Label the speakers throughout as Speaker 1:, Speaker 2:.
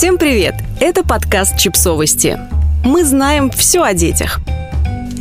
Speaker 1: Всем привет! Это подкаст «Чипсовости». Мы знаем все о детях.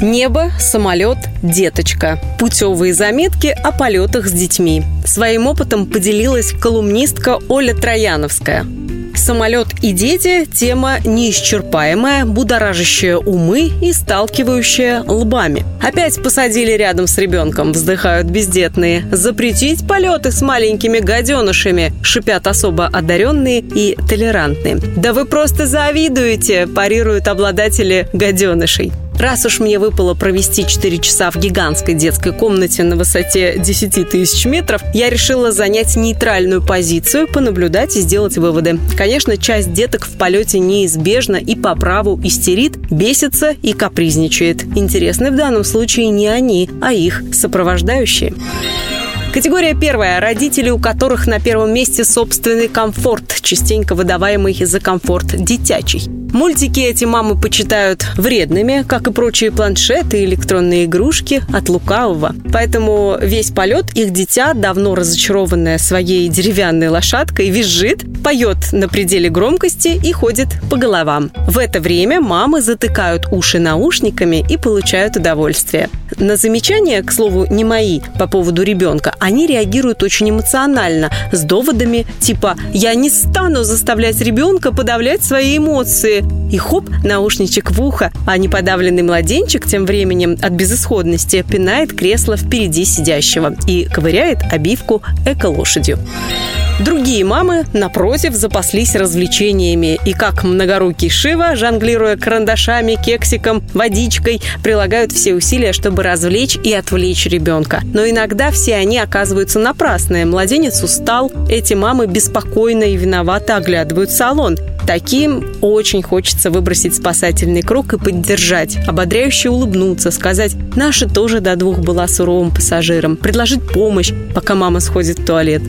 Speaker 1: Небо, самолет, деточка. Путевые заметки о полетах с детьми. Своим опытом поделилась колумнистка Оля Трояновская – Самолет и дети – тема неисчерпаемая, будоражащая умы и сталкивающая лбами. Опять посадили рядом с ребенком, вздыхают бездетные. Запретить полеты с маленькими гаденышами, шипят особо одаренные и толерантные. Да вы просто завидуете, парируют обладатели гаденышей. Раз уж мне выпало провести 4 часа в гигантской детской комнате на высоте 10 тысяч метров, я решила занять нейтральную позицию, понаблюдать и сделать выводы. Конечно, часть деток в полете неизбежно и по праву истерит, бесится и капризничает. Интересны в данном случае не они, а их сопровождающие. Категория первая. Родители, у которых на первом месте собственный комфорт, частенько выдаваемый за комфорт детячий. Мультики эти мамы почитают вредными, как и прочие планшеты и электронные игрушки от лукавого. Поэтому весь полет их дитя, давно разочарованное своей деревянной лошадкой, визжит, поет на пределе громкости и ходит по головам. В это время мамы затыкают уши наушниками и получают удовольствие. На замечания, к слову, не мои, по поводу ребенка, они реагируют очень эмоционально, с доводами типа «я не стану заставлять ребенка подавлять свои эмоции», и хоп, наушничек в ухо, а неподавленный младенчик тем временем от безысходности пинает кресло впереди сидящего и ковыряет обивку эко-лошадью. Другие мамы, напротив, запаслись развлечениями и, как многорукий Шива, жонглируя карандашами, кексиком, водичкой, прилагают все усилия, чтобы развлечь и отвлечь ребенка. Но иногда все они оказываются напрасные. Младенец устал, эти мамы беспокойно и виновато оглядывают салон. Таким очень хочется выбросить спасательный круг и поддержать, ободряюще улыбнуться, сказать «Наша тоже до двух была суровым пассажиром», предложить помощь, пока мама сходит в туалет.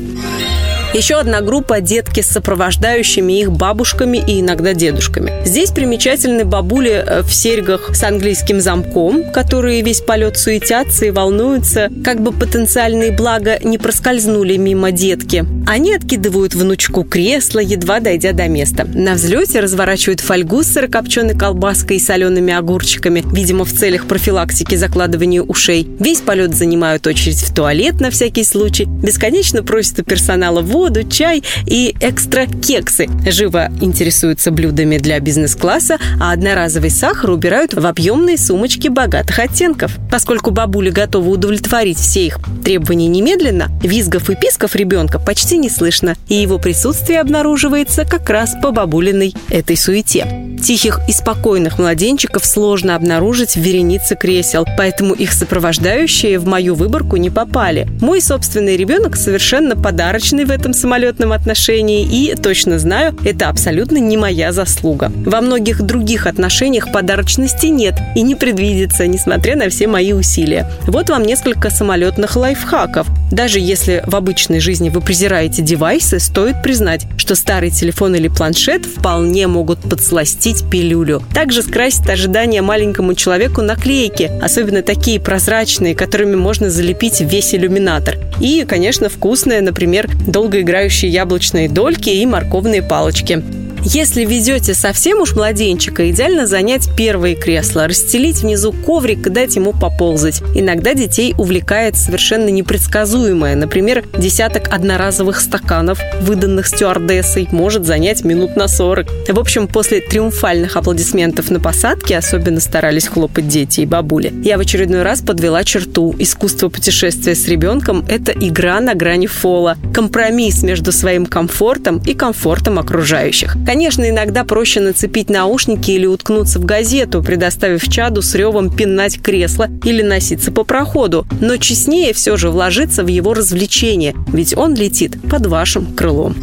Speaker 1: Еще одна группа – детки с сопровождающими их бабушками и иногда дедушками. Здесь примечательны бабули э, в серьгах с английским замком, которые весь полет суетятся и волнуются, как бы потенциальные блага не проскользнули мимо детки. Они откидывают внучку кресло, едва дойдя до места. На взлете разворачивают фольгу с сырокопченой колбаской и солеными огурчиками, видимо, в целях профилактики закладывания ушей. Весь полет занимают очередь в туалет на всякий случай, бесконечно просят у персонала воду, воду, чай и экстра кексы. Живо интересуются блюдами для бизнес-класса, а одноразовый сахар убирают в объемные сумочки богатых оттенков. Поскольку бабули готовы удовлетворить все их требования немедленно, визгов и писков ребенка почти не слышно, и его присутствие обнаруживается как раз по бабулиной этой суете. Тихих и спокойных младенчиков сложно обнаружить в веренице кресел, поэтому их сопровождающие в мою выборку не попали. Мой собственный ребенок совершенно подарочный в этом самолетном отношении и, точно знаю, это абсолютно не моя заслуга. Во многих других отношениях подарочности нет и не предвидится, несмотря на все мои усилия. Вот вам несколько самолетных лайфхаков. Даже если в обычной жизни вы презираете девайсы, стоит признать, что старый телефон или планшет вполне могут подсластить запустить пилюлю. Также скрасить ожидания маленькому человеку наклейки, особенно такие прозрачные, которыми можно залепить весь иллюминатор. И, конечно, вкусные, например, долгоиграющие яблочные дольки и морковные палочки. Если везете совсем уж младенчика, идеально занять первые кресла, расстелить внизу коврик и дать ему поползать. Иногда детей увлекает совершенно непредсказуемое. Например, десяток одноразовых стаканов, выданных стюардессой, может занять минут на 40. В общем, после триумфальных аплодисментов на посадке особенно старались хлопать дети и бабули. Я в очередной раз подвела черту. Искусство путешествия с ребенком – это игра на грани фола. Компромисс между своим комфортом и комфортом окружающих. Конечно, иногда проще нацепить наушники или уткнуться в газету, предоставив чаду с ревом пинать кресло или носиться по проходу. Но честнее все же вложиться в его развлечение, ведь он летит под вашим крылом.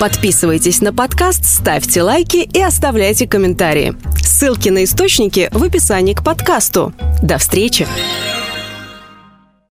Speaker 1: Подписывайтесь на подкаст, ставьте лайки и оставляйте комментарии. Ссылки на источники в описании к подкасту. До встречи!